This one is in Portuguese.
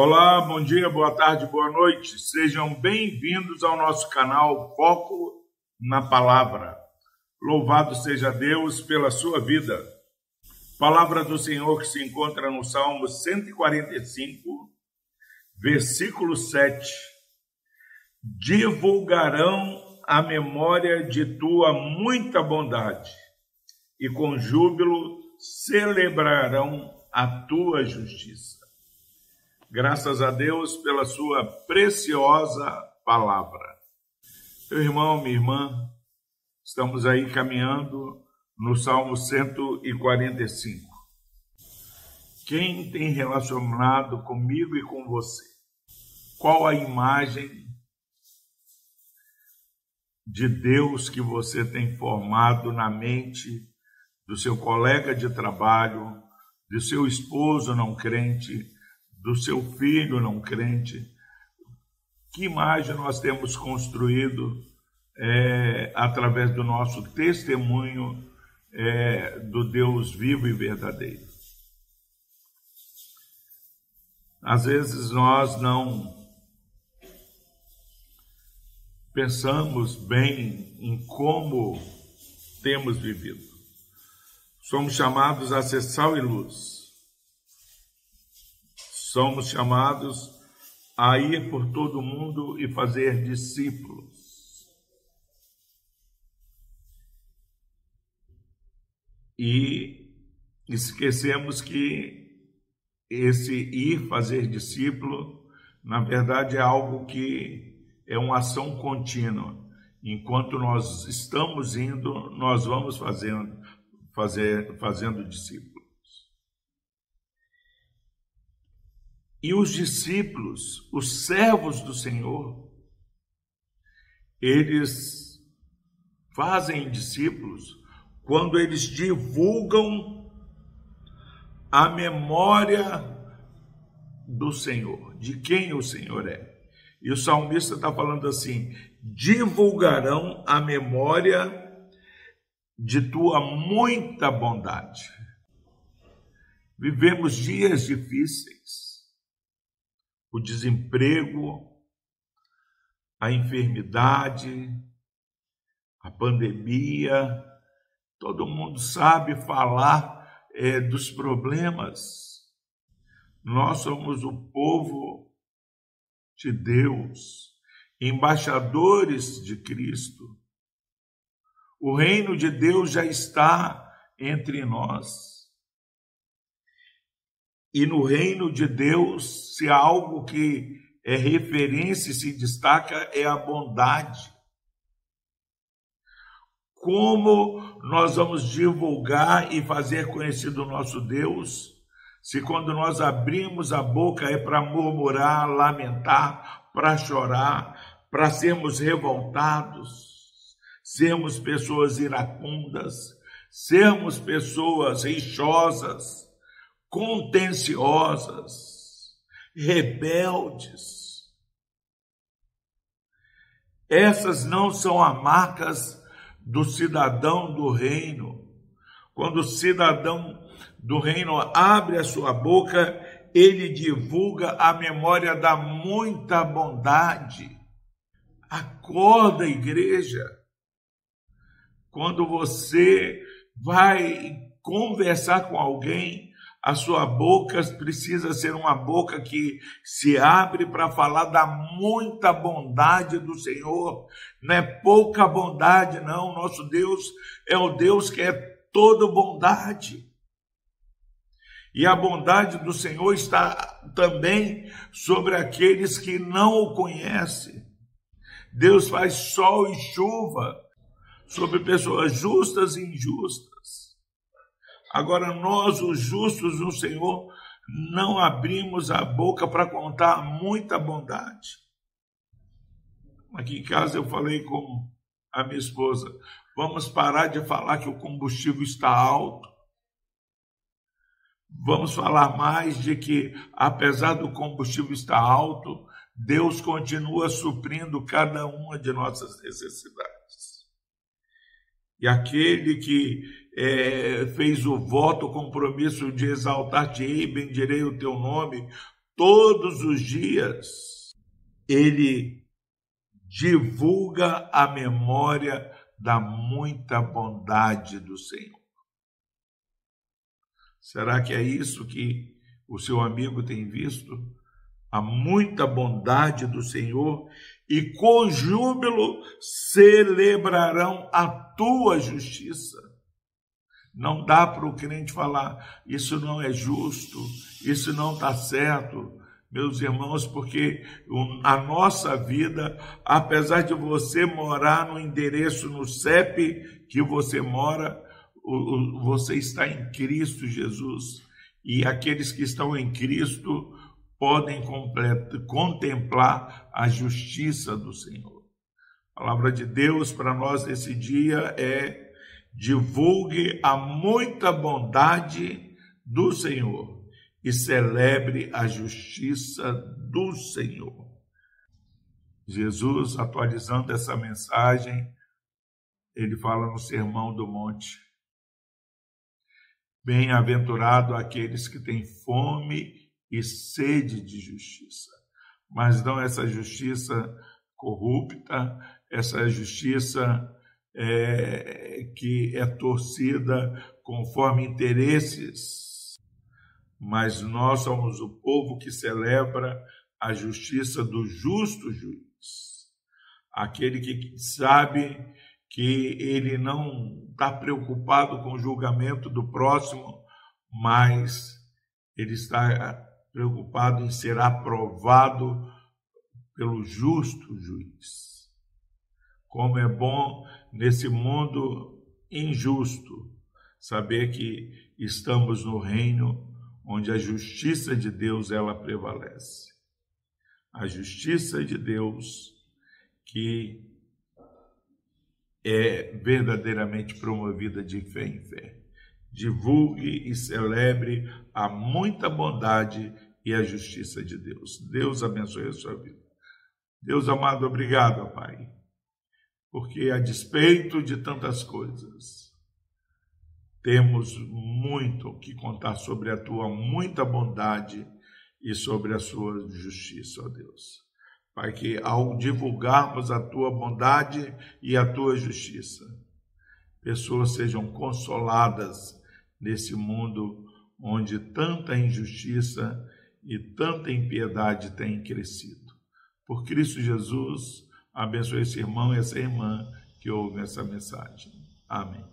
Olá, bom dia, boa tarde, boa noite. Sejam bem-vindos ao nosso canal Foco na Palavra. Louvado seja Deus pela sua vida. Palavra do Senhor que se encontra no Salmo 145, versículo 7. Divulgarão a memória de tua muita bondade e com júbilo celebrarão a tua justiça. Graças a Deus pela sua preciosa palavra. Meu irmão, minha irmã, estamos aí caminhando no Salmo 145. Quem tem relacionado comigo e com você? Qual a imagem de Deus que você tem formado na mente do seu colega de trabalho, do seu esposo não crente, do seu filho não crente. Que imagem nós temos construído é, através do nosso testemunho é, do Deus vivo e verdadeiro? Às vezes nós não pensamos bem em como temos vivido. Somos chamados a ser sal e luz somos chamados a ir por todo o mundo e fazer discípulos. E esquecemos que esse ir fazer discípulo, na verdade, é algo que é uma ação contínua. Enquanto nós estamos indo, nós vamos fazendo, fazer, fazendo discípulo. E os discípulos, os servos do Senhor, eles fazem discípulos quando eles divulgam a memória do Senhor, de quem o Senhor é. E o salmista está falando assim: divulgarão a memória de tua muita bondade. Vivemos dias difíceis o desemprego, a enfermidade, a pandemia, todo mundo sabe falar é, dos problemas. Nós somos o povo de Deus, embaixadores de Cristo. O reino de Deus já está entre nós. E no reino de Deus, se há algo que é referência e se destaca, é a bondade. Como nós vamos divulgar e fazer conhecido o nosso Deus, se quando nós abrimos a boca é para murmurar, lamentar, para chorar, para sermos revoltados, sermos pessoas iracundas, sermos pessoas rixosas, contenciosas, rebeldes. Essas não são as marcas do cidadão do reino. Quando o cidadão do reino abre a sua boca, ele divulga a memória da muita bondade. Acorda, igreja. Quando você vai conversar com alguém, a sua boca precisa ser uma boca que se abre para falar da muita bondade do Senhor. Não é pouca bondade, não. Nosso Deus é o Deus que é toda bondade. E a bondade do Senhor está também sobre aqueles que não o conhecem. Deus faz sol e chuva sobre pessoas justas e injustas. Agora, nós, os justos no Senhor, não abrimos a boca para contar muita bondade. Aqui em casa eu falei com a minha esposa: vamos parar de falar que o combustível está alto. Vamos falar mais de que, apesar do combustível estar alto, Deus continua suprindo cada uma de nossas necessidades. E aquele que é, fez o voto, o compromisso de exaltar-te-ei, bendirei o teu nome, todos os dias, ele divulga a memória da muita bondade do Senhor. Será que é isso que o seu amigo tem visto? A muita bondade do Senhor e com júbilo celebrarão a tua justiça. Não dá para o crente falar, isso não é justo, isso não está certo, meus irmãos, porque a nossa vida, apesar de você morar no endereço no CEP que você mora, você está em Cristo Jesus. E aqueles que estão em Cristo podem contemplar a justiça do Senhor. A palavra de Deus para nós nesse dia é divulgue a muita bondade do Senhor e celebre a justiça do Senhor. Jesus, atualizando essa mensagem, ele fala no Sermão do Monte: Bem-aventurado aqueles que têm fome e sede de justiça, mas não essa justiça corrupta, essa justiça é, que é torcida conforme interesses, mas nós somos o povo que celebra a justiça do justo juiz, aquele que sabe que ele não está preocupado com o julgamento do próximo, mas ele está preocupado em ser aprovado pelo justo juiz. Como é bom nesse mundo injusto saber que estamos no reino onde a justiça de Deus ela prevalece. A justiça de Deus que é verdadeiramente promovida de fé em fé. Divulgue e celebre a muita bondade e a justiça de Deus. Deus abençoe a sua vida. Deus amado, obrigado, Pai porque a despeito de tantas coisas, temos muito que contar sobre a tua muita bondade e sobre a sua justiça, ó Deus. Pai, que ao divulgarmos a tua bondade e a tua justiça, pessoas sejam consoladas nesse mundo onde tanta injustiça e tanta impiedade tem crescido. Por Cristo Jesus, Abençoe esse irmão e essa irmã que ouve essa mensagem. Amém.